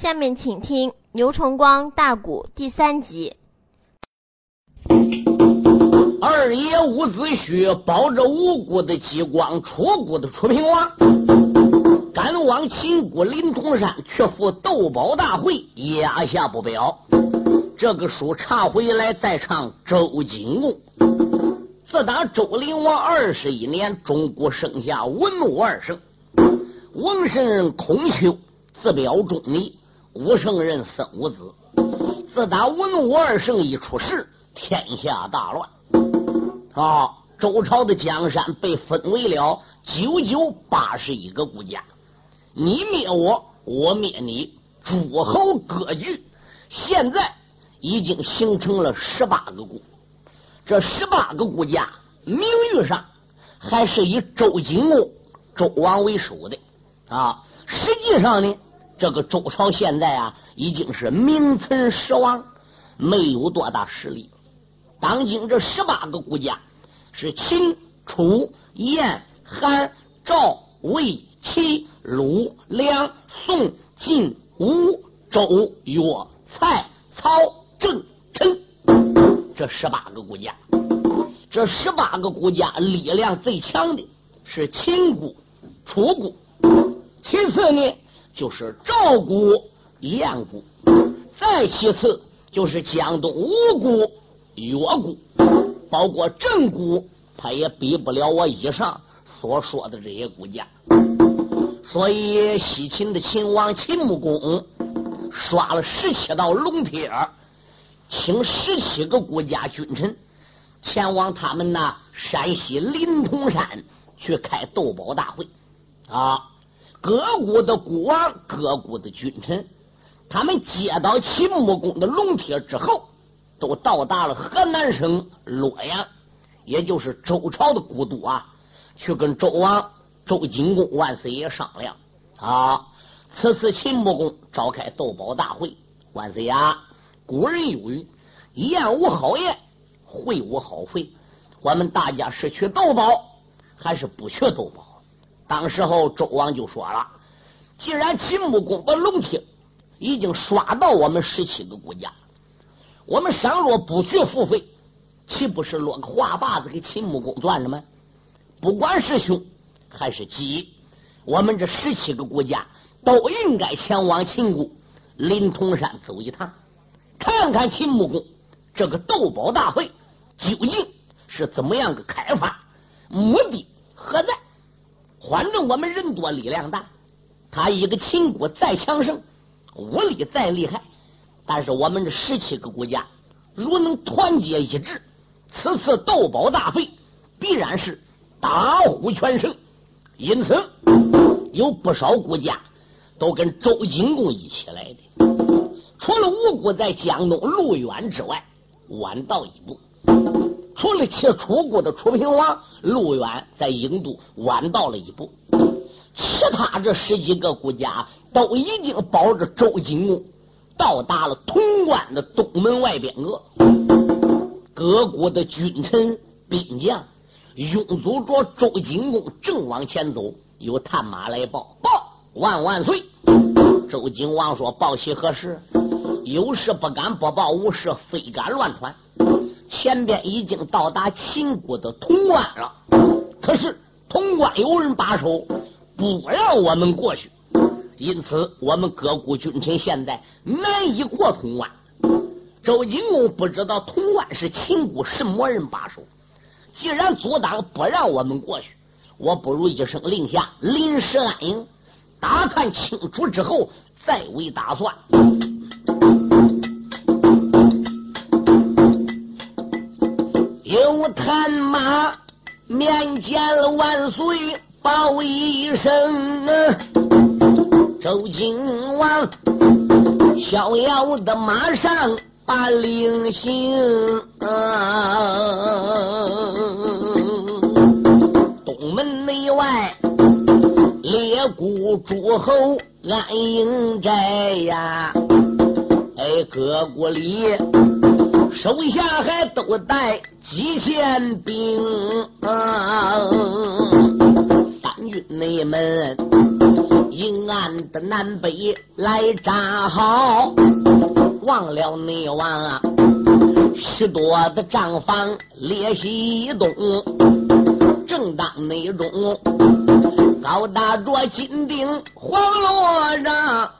下面请听牛崇光大鼓第三集。二爷伍子胥保着五谷的激光，楚国的楚平王，赶往秦国临潼山去赴斗宝大会，压下不表。这个书查回来，再唱周景公。自打周灵王二十一年，中国生下文武二圣，王圣孔丘，自表忠义；武圣人孙武子。自打文武二圣一出世，天下大乱。啊！周朝的江山被分为了九九八十一个国家，你灭我，我灭你，诸侯割据。现在已经形成了十八个国，这十八个国家名誉上还是以周景公、周王为首的啊。实际上呢，这个周朝现在啊，已经是名存实亡，没有多大实力。当今这十八个国家是秦、楚、燕、韩、赵、魏、齐、鲁、梁、宋、晋、吴、周、越、蔡、曹、郑、陈这十八个国家。这十八个国家力量最强的是秦国、楚国，其次呢就是赵国、燕国，再其次就是江东吴国。越国，包括郑国，他也比不了我以上所说的这些国家。所以西秦的秦王秦穆公刷了十七道龙帖，请十七个国家君臣前往他们那山西临潼山去开斗宝大会。啊，各国的国王、各国的君臣，他们接到秦穆公的龙帖之后。都到达了河南省洛阳，也就是周朝的古都啊，去跟周王周景公万岁爷商量啊。此次秦穆公召开斗宝大会，万岁爷，古人有云：“宴无好宴，会无好会。”我们大家是去斗宝，还是不去斗宝？当时候周王就说了：“既然秦穆公把龙帖已经刷到我们十七个国家。”我们倘若不去付费，岂不是落个话把子给秦穆公断了吗？不管是兄还是吉，我们这十七个国家都应该前往秦国临潼山走一趟，看看秦穆公这个斗宝大会究竟是怎么样个开发，目的何在？反正我们人多力量大，他一个秦国再强盛，武力再厉害。但是我们这十七个国家，如能团结一致，此次斗宝大会必然是大获全胜。因此，有不少国家都跟周景公一起来的。除了吴国在江东路远之外，晚到一步；除了去楚国的楚平王路远在郢都晚到了一步，其他这十几个国家都已经保着周景公。到达了潼关的东门外边额，各国的君臣兵将拥簇着周景公正往前走。有探马来报：报万万岁！周景王说：报喜何事？有事不敢不报，无事非敢乱传。前边已经到达秦国的潼关了，可是潼关有人把守，不让我们过去。因此，我们各国君臣现在难以过潼关。周景公不知道潼关是秦国什么人把守。既然阻挡不让我们过去，我不如一声令下，临时安营，打探清楚之后再为打算。我探马面见了万岁，报一声啊。周景王逍遥的马上把令行，东门内外列谷诸侯安营寨呀，哎，各国里手下还都带几千兵，三军内门。阴暗的南北来扎好，忘了内王啊，许多的帐房列西东，正当内中高大着金顶黄罗帐，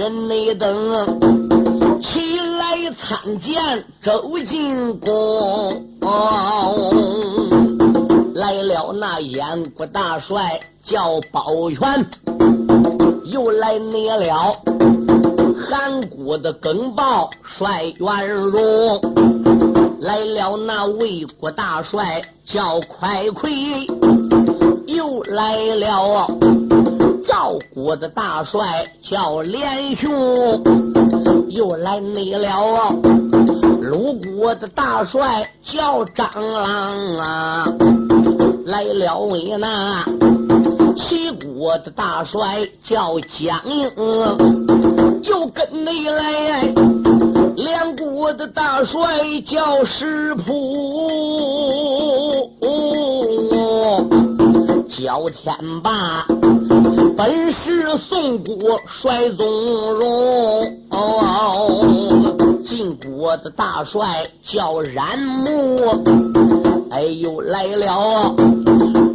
人内等起来参见周进公。来了那燕国大帅叫包全，又来你了韩国的耿豹帅元荣，来了那魏国大帅叫快魁，又来了赵国的大帅叫连雄，又来你了鲁国的大帅叫张郎啊。来了为那齐国的大帅叫江英，又跟你来两国的大帅叫石普，叫天霸，本是宋国帅宗荣，晋国的大帅叫冉木。哎呦，来了！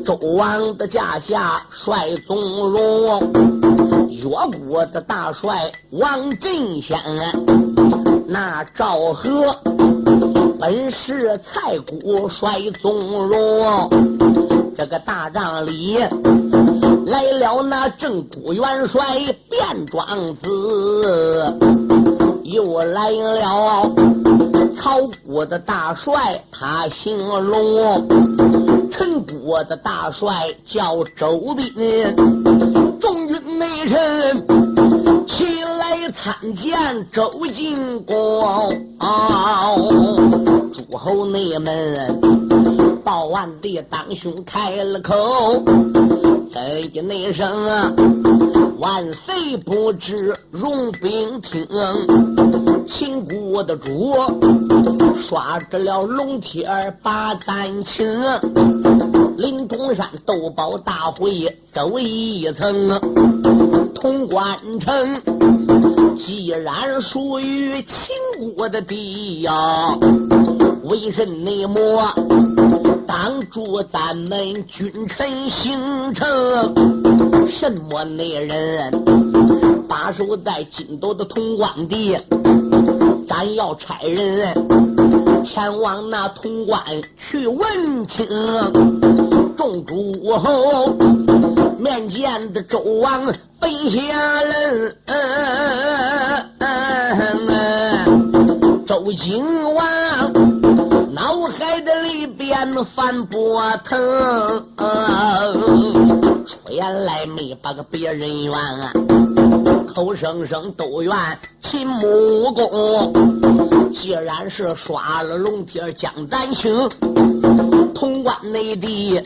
周王的驾下帅宗荣，越国的大帅王振先，那赵和本是蔡国帅宗荣。这个大帐里来了那正国元帅卞庄子，又来了。曹国的大帅他姓龙，陈国的大帅叫周斌，众军内臣起来参见周进公，诸侯内门报完的当兄开了口，哎呀内声啊。万岁不知容兵听，秦国的主刷着了龙贴把丹青，灵通山斗宝大会走一层，潼关城既然属于秦国的地呀，为甚么挡住咱们君臣行程？什么内人把守在金斗的潼关地？咱要差人前往那潼关去问清。众诸侯面见的周王本下人，周景王脑海的里边翻波腾。出言来没把个别人怨，口声声都怨秦穆公。既然是刷了龙贴将咱请，潼关内地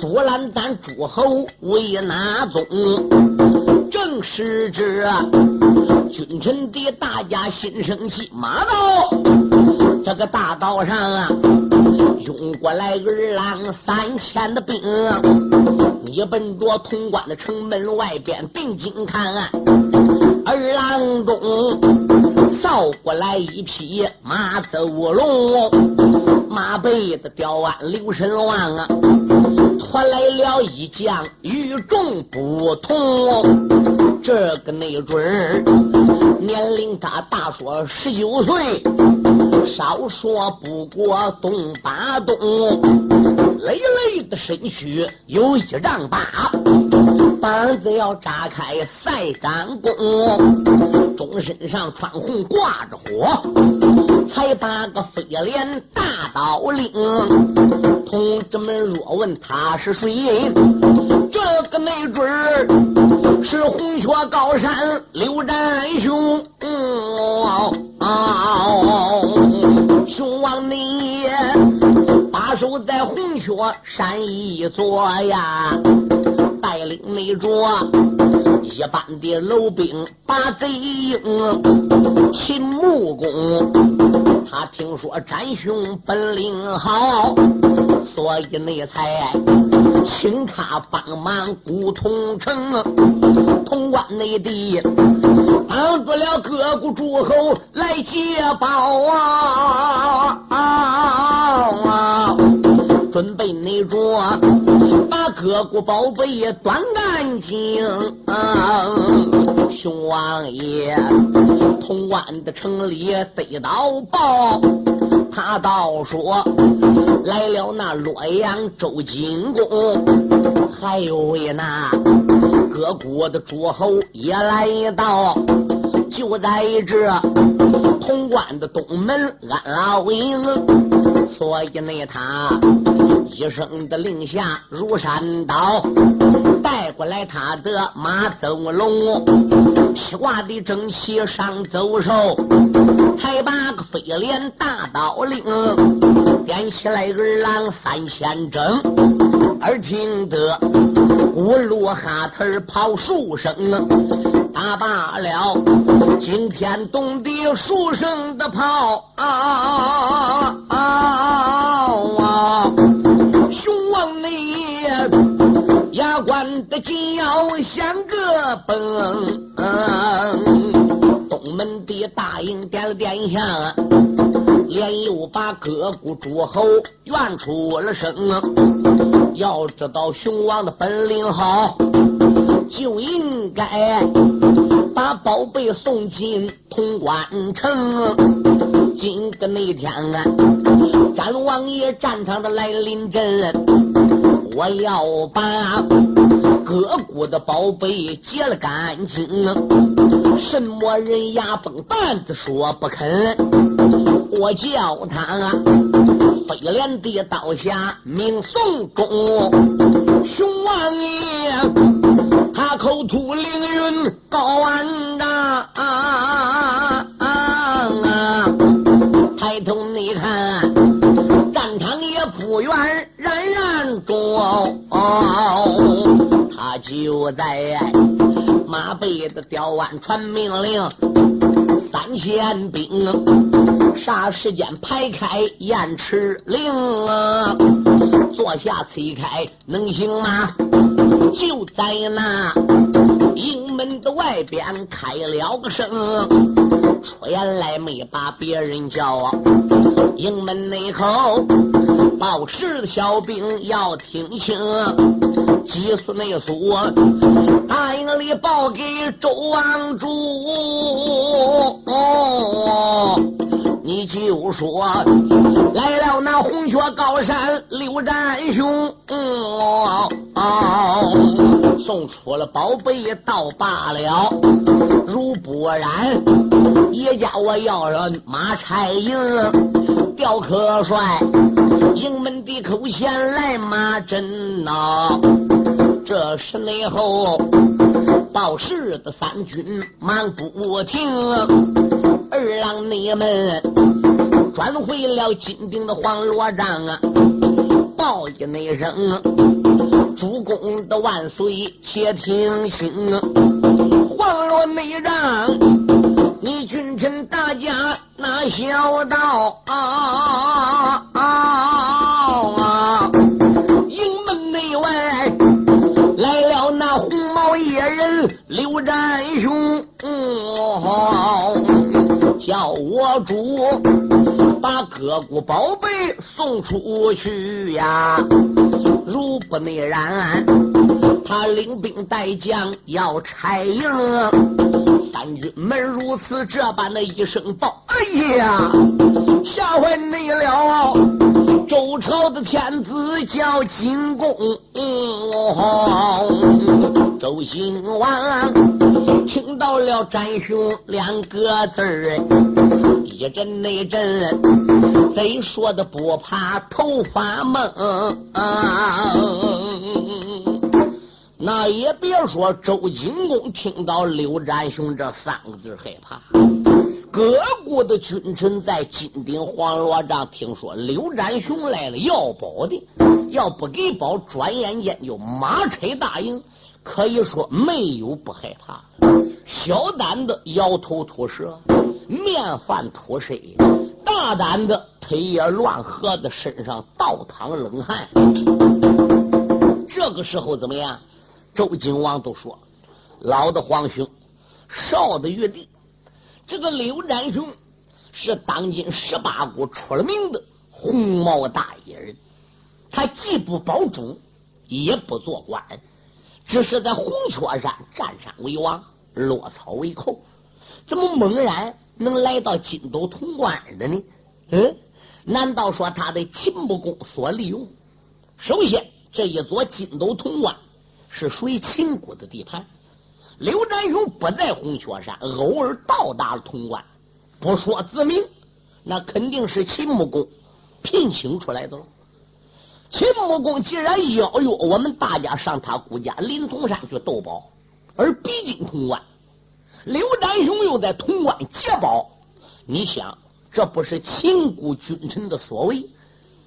阻拦咱诸侯为哪宗？正是这君臣的大家心生气，马到这个大道上啊，涌过来二郎三千的兵。你奔着潼关的城门外边定睛看，二郎中扫过来一匹马走龙，马背的吊鞍刘神王啊，拖来了一将与众不同，这个没准年龄他大说十九岁，少说不过东八东。累累的身躯有一丈八，膀子要扎开赛张弓，中身上穿红挂着火，才把个飞脸大刀领。同志们若问他是谁，这个没准儿是红雀高山刘占雄。雄王你。把守在红雀山一座呀，带领那着一般的楼兵把贼营。秦穆公他听说占雄本领好，所以那才请他帮忙古通城。潼关内地帮助了各国诸侯来接宝啊！准备那着，把各国宝贝端干净。熊王爷，潼关的城里得到报，他倒说来了那洛阳周景公，还有位那各国的诸侯也来到，就在这潼关的东门安老营。所以呢，他一声的令下如山倒，带过来他的马走龙，披挂的整齐上走兽，才把个飞廉大刀令点起来二郎三千整，而听得五路哈特跑数声，打罢了惊天动地数声的炮啊！啊！雄王你牙关的紧要像个崩。大营点了点下，连又把各国诸侯怨出了声。要知道熊王的本领好，就应该把宝贝送进潼关城。今个那天啊，战王爷战场的来临阵，我要把各国的宝贝劫了干净。什么人牙崩蛋子说不肯，我叫他飞廉的刀下命宋公，熊王爷他口吐凌云高万丈。啊抬头你看，战场也不远，冉冉中，他就在马背的吊腕传命令，三千兵，啥时间排开雁翅令？坐下催开能行吗？就在那营门的外边开了个声，出言来没把别人叫，营门内口报事的小兵要听清，急速内速，大营里报给周王主。你就说来了那红雀高山刘占雄，送出了宝贝也倒罢了，如不然，也叫我要人马差营吊客帅，营门的口前来马阵呐。这时内后报事的三军忙不停。二郎，你们转回了金顶的黄罗帐啊！报一那声，主公的万岁，且听清。黄罗内帐，你君臣大家那小道啊！各国宝贝送出去呀！如不内然，他领兵带将要拆营。三军们如此这般的一声报，哎呀，吓坏你了！周朝的天子叫金公，周兴王听到了“战兄”两个字儿，一阵那一阵，谁说的不怕头发蒙。那也别说周景公听到刘占雄这三个字害怕，各国的君臣在金顶黄罗帐，听说刘占雄来了要宝的，要不给宝，转眼间就马车大营，可以说没有不害怕。小胆的摇头吐舌，面泛吐水；大胆的腿也乱合的，身上倒淌冷汗。这个时候怎么样？周景王都说：“老的皇兄，少的玉帝。”这个刘占雄是当今十八国出了名的红毛大野人，他既不保主，也不做官，只是在红雀山占山为王，落草为寇。怎么猛然能来到金斗潼关的呢？嗯，难道说他的秦穆公所利用？首先，这一座金斗潼关是属于秦国的地盘。刘占雄不在红雀山，偶尔到达了潼关，不说自明，那肯定是秦穆公聘请出来的了。秦穆公既然邀约我们大家上他姑家临潼山去斗宝，而逼近潼关，刘占雄又在潼关劫宝，你想，这不是秦国君臣的所为，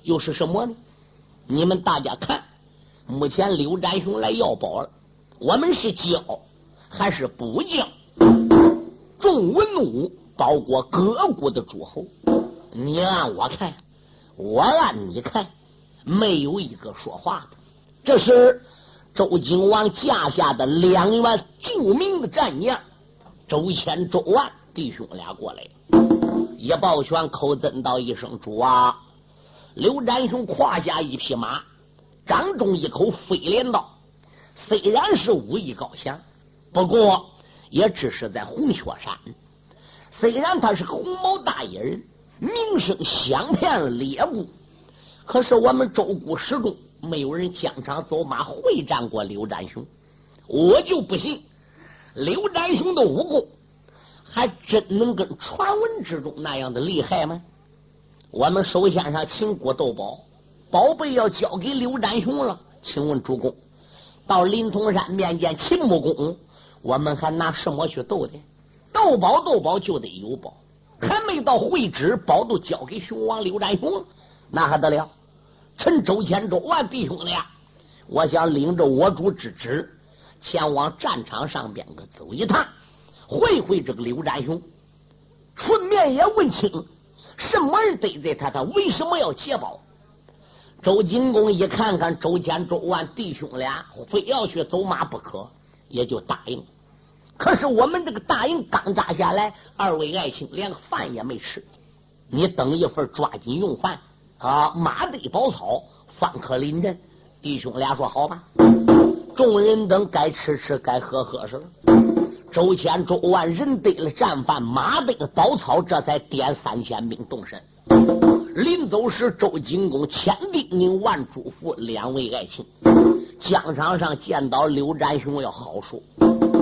又是什么呢？你们大家看，目前刘占雄来要宝了，我们是交。还是不交众文武，包括各国的诸侯，你按我看，我按你看，没有一个说话的。这是周景王驾下的两员著名的战将，周谦、周万弟兄俩过来，一抱拳，口尊道一声：“主啊！”刘占雄胯下一匹马，掌中一口飞镰刀，虽然是武艺高强。不过，也只是在红雀山。虽然他是个红毛大野人，名声响遍列国，可是我们周国始终没有人疆场走马会战过刘占雄。我就不信刘占雄的武功还真能跟传闻之中那样的厉害吗？我们首先上秦国斗宝，宝贝要交给刘占雄了。请问主公，到临潼山面见秦穆公。我们还拿什么去斗的？斗宝斗宝就得有宝，还没到会址，宝都交给熊王刘占雄了，那还得了？趁周千、周万弟兄俩，我想领着我主之旨，前往战场上边个走一趟，会会这个刘占雄，顺便也问清什么人得罪他，他为什么要劫宝？周金公一看看周千、周万弟兄俩，非要去走马不可。也就答应，可是我们这个大营刚扎下来，二位爱卿连饭也没吃，你等一份抓紧用饭啊！马堆宝草，方可临阵。弟兄俩说好吧，众人等该吃吃，该喝喝是了。周千、周万人得了战饭，马堆宝草，这才点三千兵动身。临走时，周景公千叮咛万嘱咐两位爱卿。疆场上见到刘占雄要好说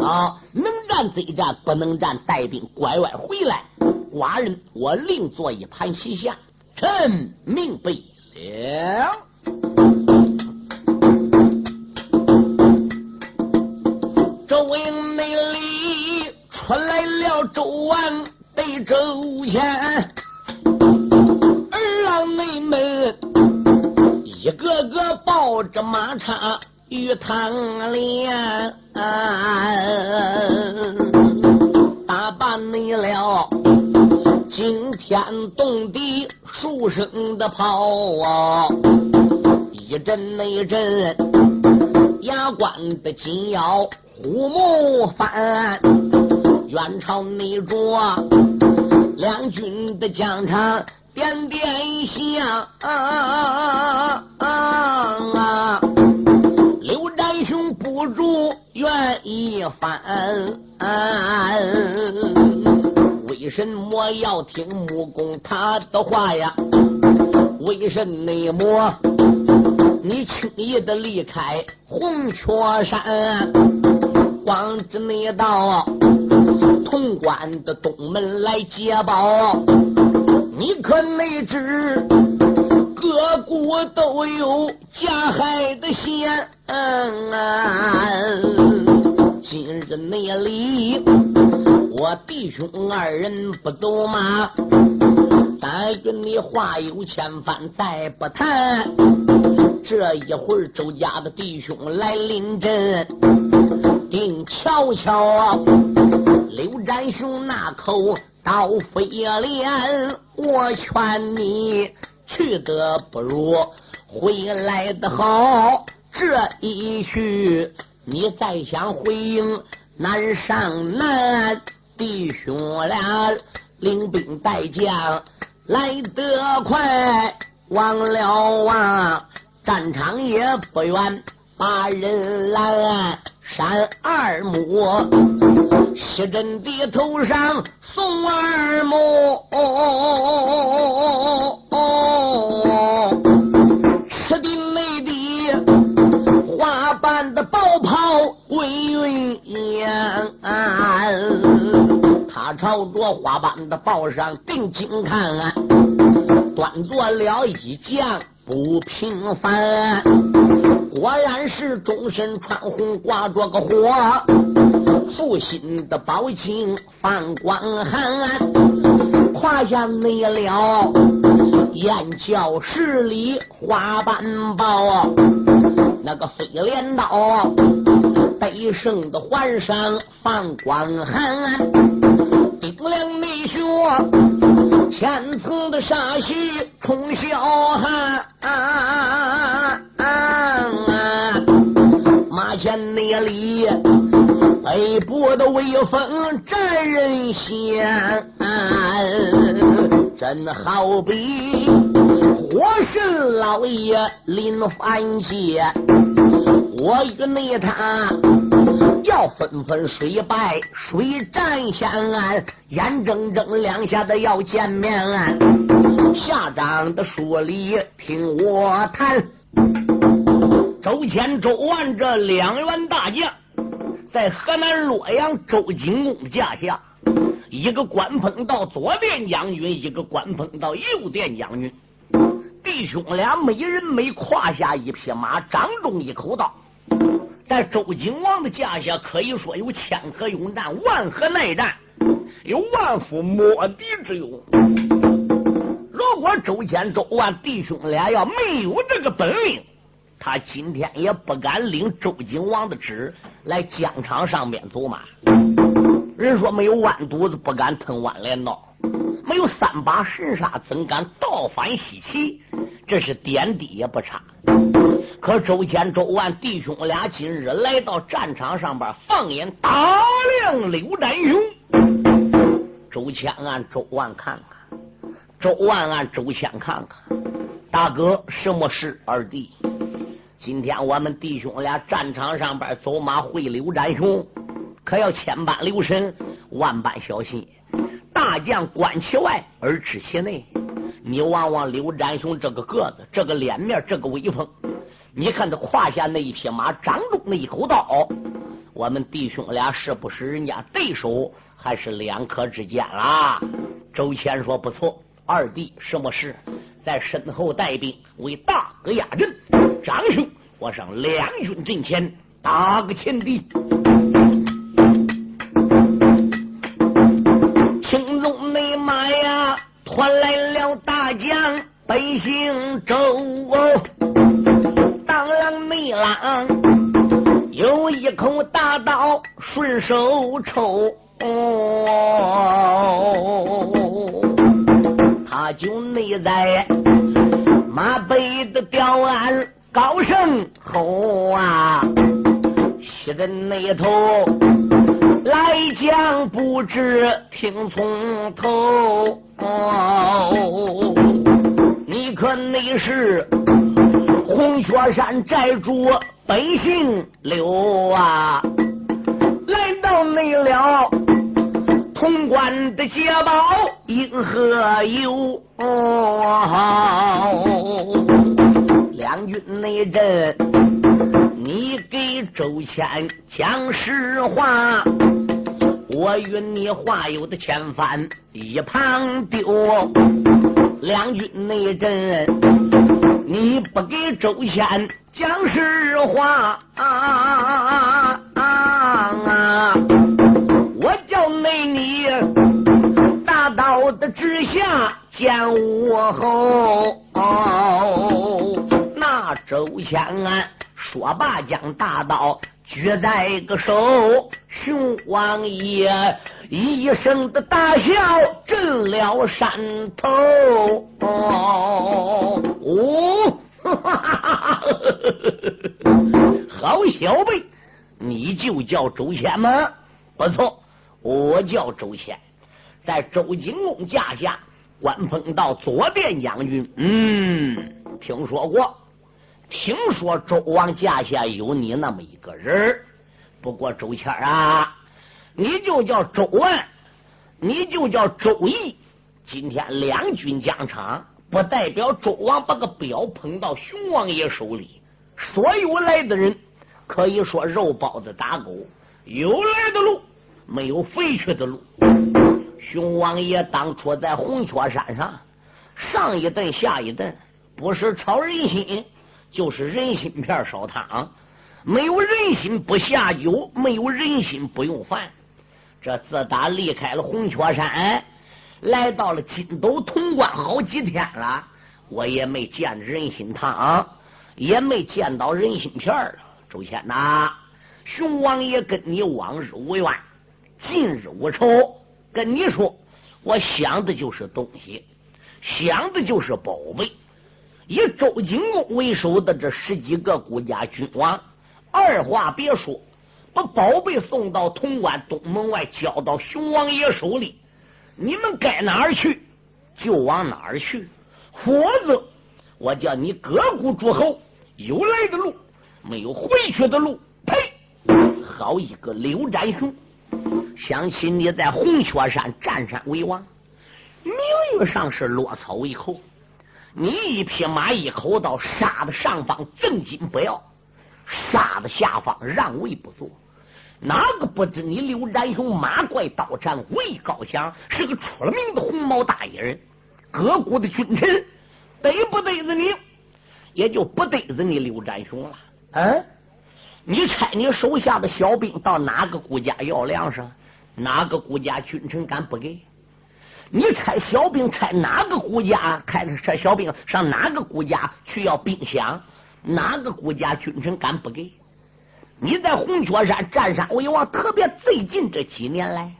啊，能战则战，不能战带兵拐弯回来。寡人我另做一盘棋下，臣明白了。周营内里出来了周王对周贤，二郎内门。一个个抱着马叉与唐莲，打扮你了惊天动地数声的炮啊，一阵那阵牙关的紧咬虎目翻，远朝内着两军的疆场。点点响啊，刘占雄不住愿意翻。为什么要听木工他的话呀？为什么你轻易的离开红雀山，光着那道潼关的东门来接宝？你可没知，各国都有加害的险。今日那里，我弟兄二人不走马，但愿你话有千番再不谈。这一会儿周家的弟兄来临阵，定瞧瞧刘占雄那口刀飞脸，我劝你去得不如回来的好。这一去，你再想回营难上难。弟兄俩领兵带将来得快，忘了望战场也不远，把人拦。山二木，西镇的头上送啊朝着花瓣的报上定睛看，端坐了一将不平凡。果然是终身穿红挂着个火，负心的宝镜放光寒，胯下没了燕教十里花瓣包，那个飞镰刀背胜的环上放光寒，顶梁内血千层的杀气冲霄汉。马前内里，北部的威风震人心，真好比火神老爷临凡界。我与你他要分分水败水战先安，眼睁睁两下子要见面。下章的书里听我谈。周谦、周万这两员大将，在河南洛阳周景公驾下，一个官封到左殿将军，一个官封到右殿将军。弟兄俩每人每胯下一匹马，掌中一口刀，在周景王的驾下，可以说有千河勇战，万河耐战，有万夫莫敌之勇。如果周谦、周万弟兄俩要没有这个本领，他今天也不敢领周景王的旨来疆场上边走马。人说没有弯犊子不敢吞弯镰刀，没有三把神杀怎敢倒反西岐？这是点滴也不差。可周谦、周万弟兄俩今日来到战场上边，放眼打量刘占雄。周谦按周万看看，周万按周谦看看，大哥，什么事？二弟。今天我们弟兄俩战场上边走马会刘占雄，可要千般留神，万般小心。大将观其外而知其内。你望望刘占雄这个个子，这个脸面，这个威风。你看他胯下那一匹马，掌中那一口刀，我们弟兄俩是不是人家对手，还是两可之间啦？周谦说不错，二弟什么事？在身后带兵为大哥压阵，张兄，我上两军阵前打个前敌。姓周，当啷内啷，有一口大刀顺手抽。哦他就内在马背的吊鞍高声吼啊，西人那头来将不知听从头，你可那是红雀山寨主百姓留啊，来到内了。潼关的捷报因何有？两军内阵，你给周谦讲实话，我与你话有的千帆一旁丢。两军内阵，你不给周先讲实话啊,啊,啊,啊！我叫内你大刀的之下见我后，哦、那周先、啊。说罢，将大刀举在个手，熊王爷一声的大笑，震了山头。哦，好小辈，你就叫周谦吗？不错，我叫周谦，在周景公驾下官封到左殿将军。嗯，听说过，听说周王驾下有你那么一个人不过周谦啊，你就叫周文，你就叫周毅。今天两军疆场，不代表周王把个表捧到熊王爷手里。所有来的人，可以说肉包子打狗，有来的路。没有回去的路。熊王爷当初在红雀山上，上一顿下一顿，不是炒人心，就是人心片烧汤。没有人心不下酒，没有人心不用饭。这自打离开了红雀山，来到了金斗潼关好几天了，我也没见人心汤，也没见到人心片儿。周谦呐，熊王爷跟你往日无冤。近日无仇，跟你说，我想的就是东西，想的就是宝贝。以周景公为首的这十几个国家君王，二话别说，把宝贝送到潼关东门外，交到熊王爷手里。你们该哪儿去，就往哪儿去，否则我叫你各国诸侯有来的路，没有回去的路。呸！好一个刘占雄！想起你在红雀山占山为王，名誉上是落草为寇，你一匹马一口刀杀的上方赠金不要，杀的下方让位不做，哪个不知你刘占雄马怪刀战魏高强，是个出了名的红毛大野人？各国的君臣逮不逮着你，也就不逮着你刘占雄了。嗯，你猜你手下的小兵到哪个国家要粮食？哪个国家君臣敢不给？你差小兵差哪个国家？开差小兵上哪个国家去要兵饷？哪个国家君臣敢不给？你在红雀山占山为王，特别最近这几年来，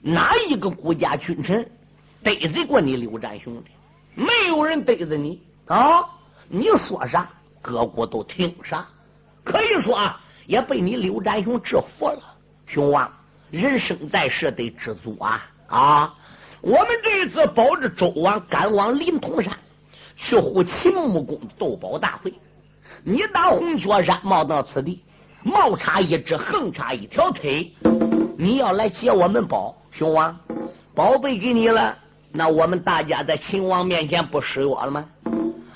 哪一个国家君臣逮着过你刘占雄的？没有人逮着你啊！你说啥，各国都听啥。可以说啊，也被你刘占雄制服了，雄王。人生在世得知足啊啊！我们这一次保着周王赶往临潼山去护秦穆公斗宝大会，你打红雀山冒到此地，冒插一只，横插一条腿，你要来接我们宝，熊王，宝贝给你了，那我们大家在秦王面前不失约了吗？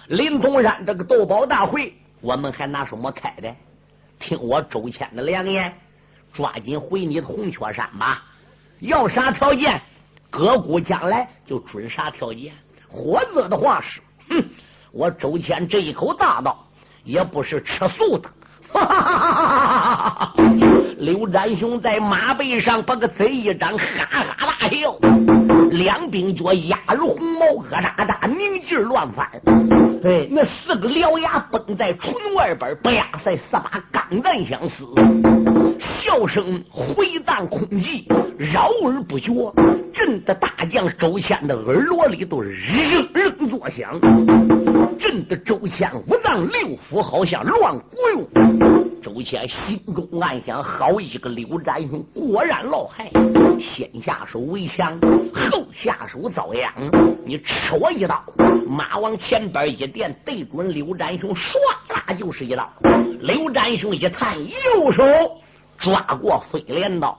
临潼山这个斗宝大会，我们还拿什么开的？听我周谦的良言。抓紧回你的红雀山吧！要啥条件，何故将来就准啥条件。活着的话是，哼，我周谦这一口大刀也不是吃素的。刘占雄在马背上把个嘴一张，哈哈大笑。两鬓角压如红毛，疙瘩瘩，明镜乱翻。对，那四个獠牙崩在唇外边，不呀塞，四把钢弹相似。笑声回荡空气，绕而不绝，震得大将周谦的耳朵里都嗡嗡作响，震得周谦五脏六腑好像乱鼓用。周谦心中暗想：好一个刘占雄，果然老害！先下手为强，后下手遭殃。你吃我一刀，马往前边一点，对准刘占雄，唰啦就是一刀。刘占雄一探右手。抓过飞镰刀，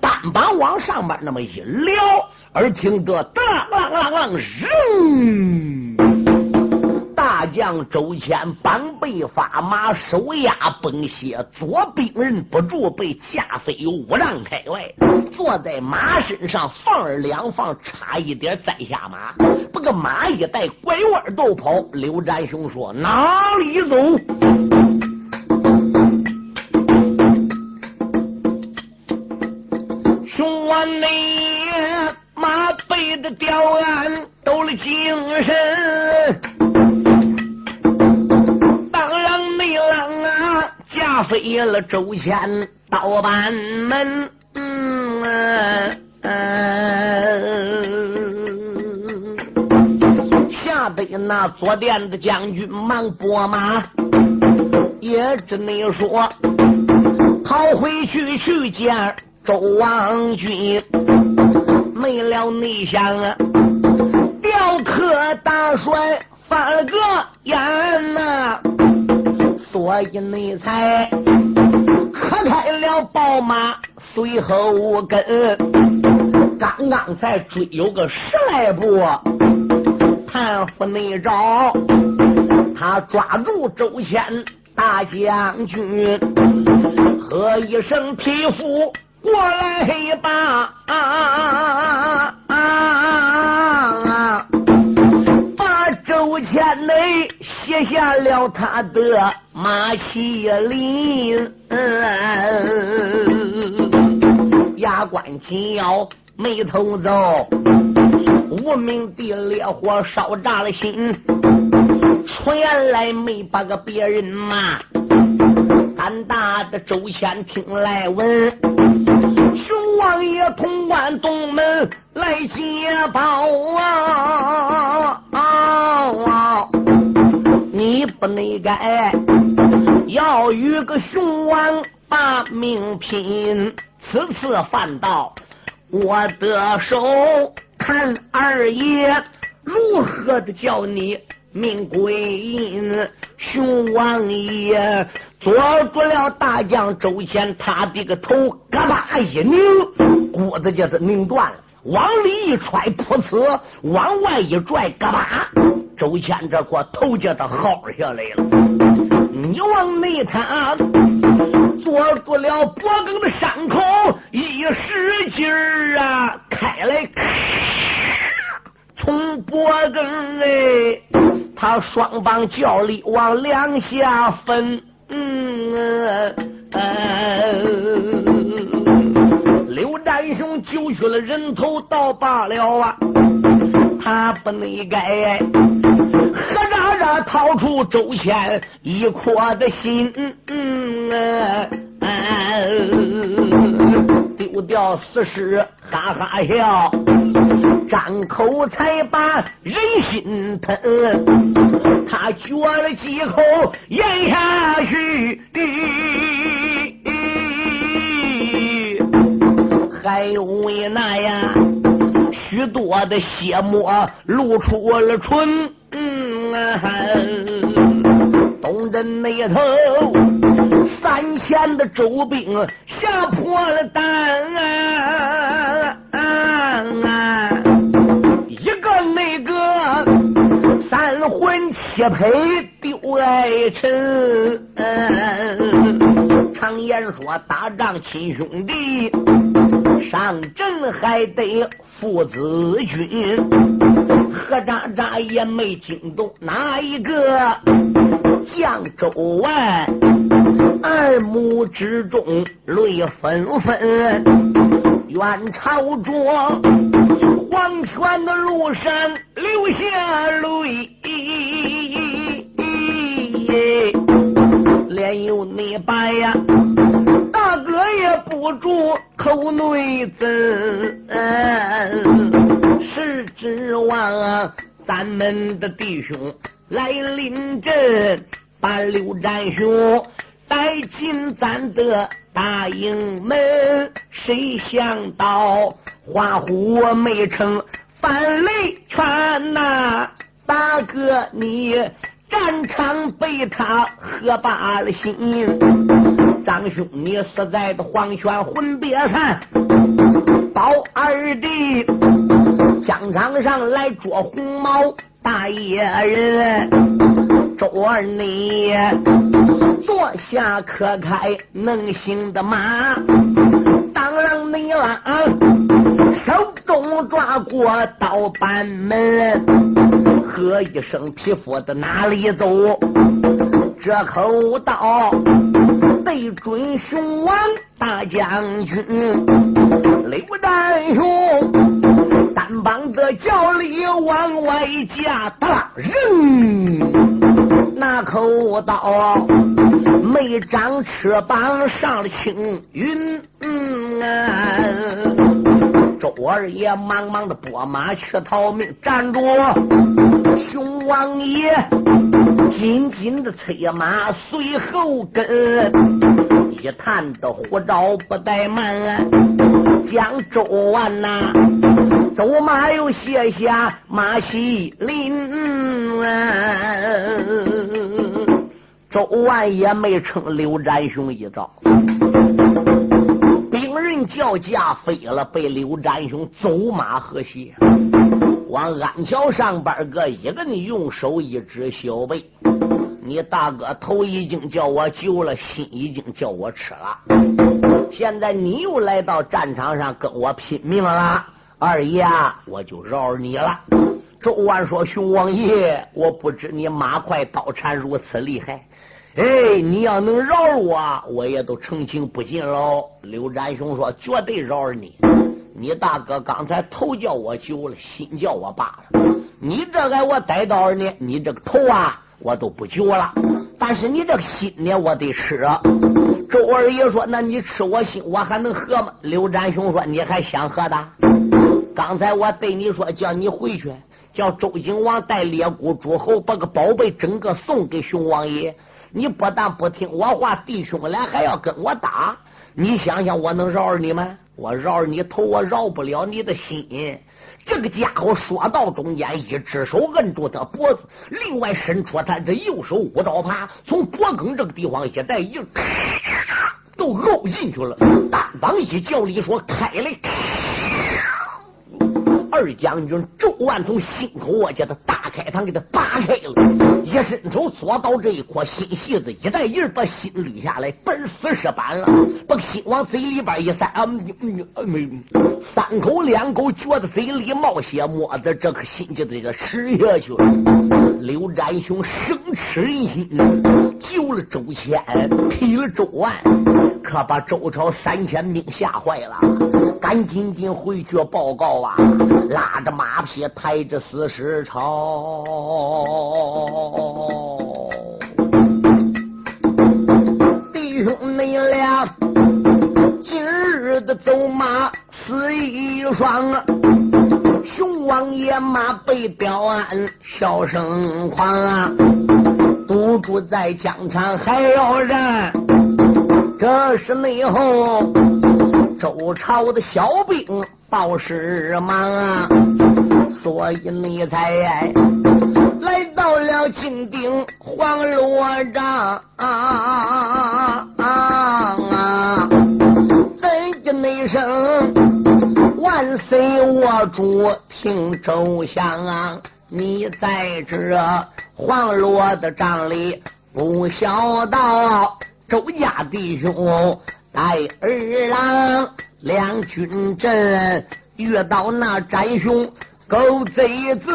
单把往上边那么一撩，而听得当啷啷啷扔，大将周谦绑背发马，手压崩血，左兵人不住，被架飞五丈开外，坐在马身上，放儿两放，差一点栽下马，把个马一带，拐弯都跑。刘占雄说：“哪里走？”内马背的吊鞍，兜里精神。当让内郎啊，驾飞了周前到班门。嗯吓得那坐殿的将军忙拨马，也只能说逃回去去见周王军。没了内想啊，雕刻大帅翻了个眼呐，所以你才磕开了宝马。随后跟，刚刚才追有个十来步，谭夫内招，他抓住周谦大将军，喝一声匹夫过来吧，把周谦内卸下了他的马麒麟。牙关紧咬，眉头皱，无名的烈火烧炸了心。传来没把个别人骂，胆大的周谦听来闻，熊王爷潼关东门来接报啊！你不能该要与个熊王把命拼。此次犯到我的手，看二爷如何的叫你命归阴。熊王爷捉住了大将周谦，他的个头嘎巴一拧，骨子就子拧断了，往里一揣，噗呲，往外一拽，嘎巴，周谦这个头就他薅下来了。你往内他。做住了脖梗的伤口，一使劲儿啊，开来，从脖梗哎，他双棒较力往两下分，嗯，刘占雄揪去了人头倒罢了啊，他不内该。何渣渣掏出周谦一颗的心，嗯丢掉死尸，哈哈笑，张口才把人心疼。他嚼了几口咽下去，还有为那呀许多的血沫露出了唇。东镇那头，三千的周兵吓破了胆啊！三魂七魄丢爱臣。常言说，打仗亲兄弟，上阵还得父子军。何渣渣也没惊动哪一个将州外，耳目之中泪纷纷。愿朝着黄泉的路上流下泪，连有你白呀，大哥也不住口内憎。是指望咱们的弟兄来临阵，把刘占雄带进咱的大营门。谁想到花虎没成反雷拳呐？大哥你战场被他喝罢了心，张兄你死在的黄泉魂别散，包二弟。疆场上来捉红毛大野人，周二你坐下可开能行的马，当让你了手中抓过刀板门，喝一声匹夫的哪里走？这口刀对准雄王大将军刘占雄。梆的叫里往外架，当人那口刀没长翅膀上了青云嗯。周二爷忙忙的拨马去逃命，站住！熊王爷紧紧的催马随后跟，一探的虎爪不怠慢，将周万呐走马又卸下马西林，周万也没称刘占雄一招。人叫架飞了，被刘占雄走马河西，往安桥上边个一个你用手一指小贝，你大哥头已经叫我救了，心已经叫我吃了，现在你又来到战场上跟我拼命了，二爷我就饶你了。周万说：“熊王爷，我不知你马快刀缠如此厉害。”哎，你要能饶了我，我也都成情不尽喽。刘占雄说：“绝对饶了你。你大哥刚才头叫我救了，心叫我罢了。你这给我带刀呢？你这个头啊，我都不救了。但是你这个心呢，我得吃。”周二爷说：“那你吃我心，我还能喝吗？”刘占雄说：“你还想喝的？刚才我对你说，叫你回去，叫周景王带列谷诸侯把个宝贝整个送给熊王爷。”你不但不听我话，弟兄俩还要跟我打，你想想我能饶你吗？我饶你头，我饶不了你的心。这个家伙说到中间，一只手摁住他脖子，另外伸出他这右手五刀耙，从脖梗这个地方一带一，都凹进去了。单膀一叫里说开嘞。二将军周万从心口窝将他大开膛给他扒开了，一伸手捉到这一颗心细子，一带劲把心捋下来，奔死尸板了，把心往嘴里边一塞，啊，没三口两口觉得嘴里冒血沫子，这颗心就这吃下去了。刘占雄生吃人心，救了周谦，劈了周万，可把周朝三千兵吓坏了，赶紧紧回去报告啊！拉着马匹，抬着死尸朝。弟兄你俩今日的走马死一双啊，熊王爷马被彪鞍，笑声狂啊！赌注在疆场还要战，这是内后周朝的小兵。报事忙啊，所以你才来到了金顶黄罗帐啊！啊万岁我主听周详啊！你在这黄罗的帐里不晓得，周家弟兄带儿郎。两军阵遇到那战雄狗贼子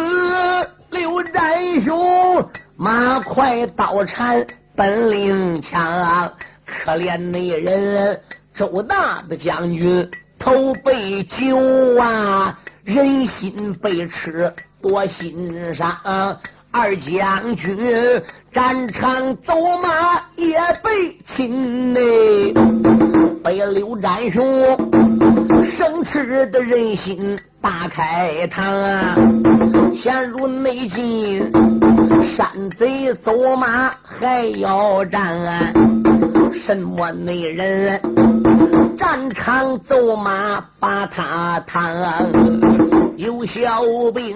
刘占雄，马快刀缠本领强，可怜那人周大的将军头被揪啊，人心被吃多心伤。二将军战场走马也被擒嘞。被刘占雄生吃的人心大开膛，陷入内境，山贼走马还要战，什么内人战场走马把他烫，有小兵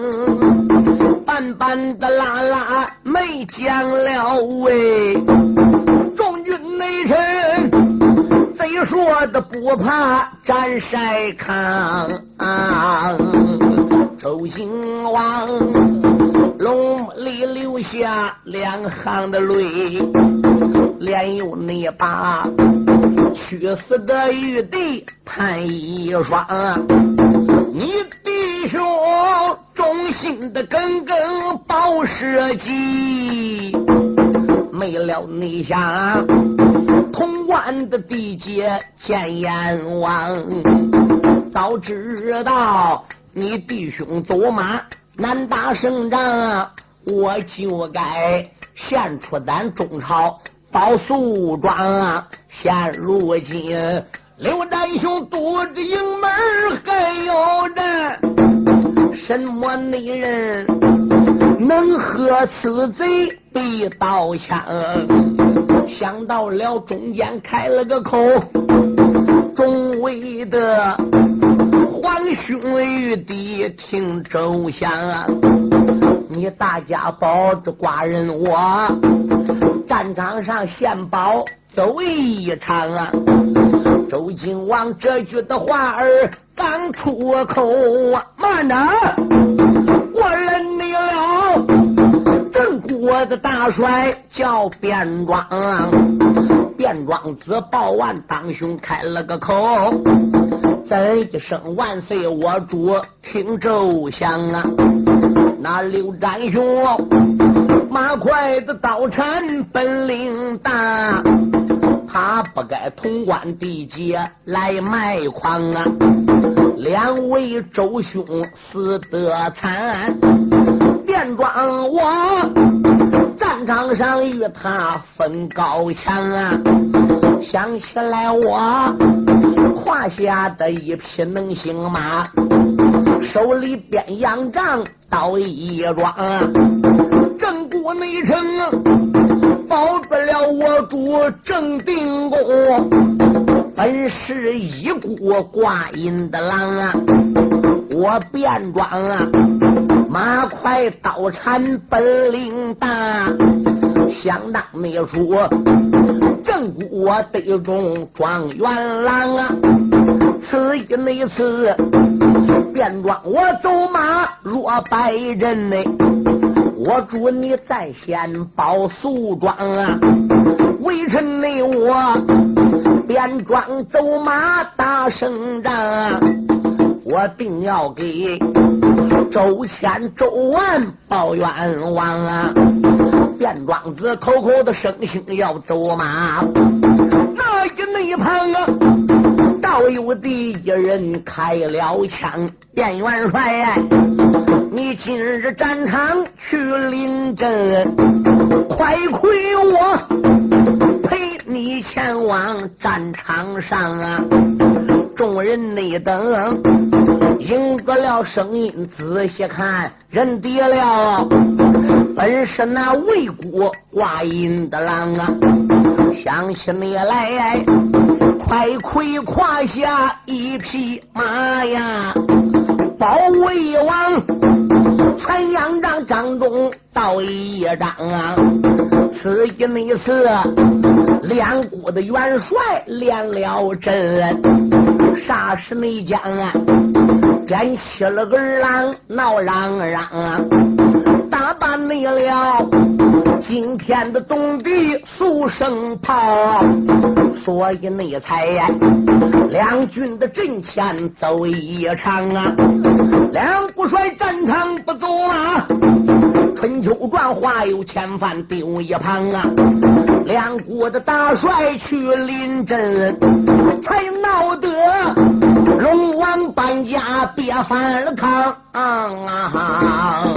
半半的拉拉没讲了喂，众军内臣。谁说的不怕战筛糠？周兴王龙里流下两行的泪，连有那把屈死的玉帝叹一双。你弟兄忠心的耿耿报社稷，没了你想。潼关的地界见阎王，早知道你弟兄走马难打胜仗，我就该献出咱中朝包素庄啊！现如今刘占雄堵着营门还有人，什么内人能和此贼比刀枪？想到了中间开了个口，众位的皇兄玉帝听周详啊！你大家保着寡人我，战场上献宝走一场啊！周金王这句的话儿刚出口啊，慢着，我认你了。郑国的大帅叫卞庄，卞庄子报完当兄开了个口，怎一声万岁，我主听周详啊！那刘占雄马快的刀铲本领大，他不该潼关地界来卖矿啊！两位周兄死得惨，便装我战场上与他分高强啊！想起来我胯下的一匹能行马。手里边仰仗刀一桩，正骨内城保住了我主郑定公，本是一国挂印的狼啊！我便装啊，马快刀铲本领大，想当你说正骨我得中状元郎啊！此一那次。便装我走马若百人呢，我祝你在先保素庄啊！微臣内我便装走马打胜仗啊，我定要给周谦、周万报冤枉啊！便庄子口口的声声要走马，那一内旁啊！倒有第一人开了枪，卞元帅，你今日战场去临阵，快亏我陪你前往战场上啊！众人内等，赢得了声音，仔细看，认得了，本是那魏国挂印的狼啊！想起你来。快快胯下一匹马呀，保卫王传阳让张中道一让啊，此一那次两国的元帅连了阵，霎时内将啊，点起了个狼闹嚷嚷啊，打扮你了。今天的东地速声炮，所以那才两军的阵前走一场啊。两不帅战场不走啊，春秋传话有千番丢一旁啊。两国的大帅去临阵，才闹得龙王搬家别翻了炕啊。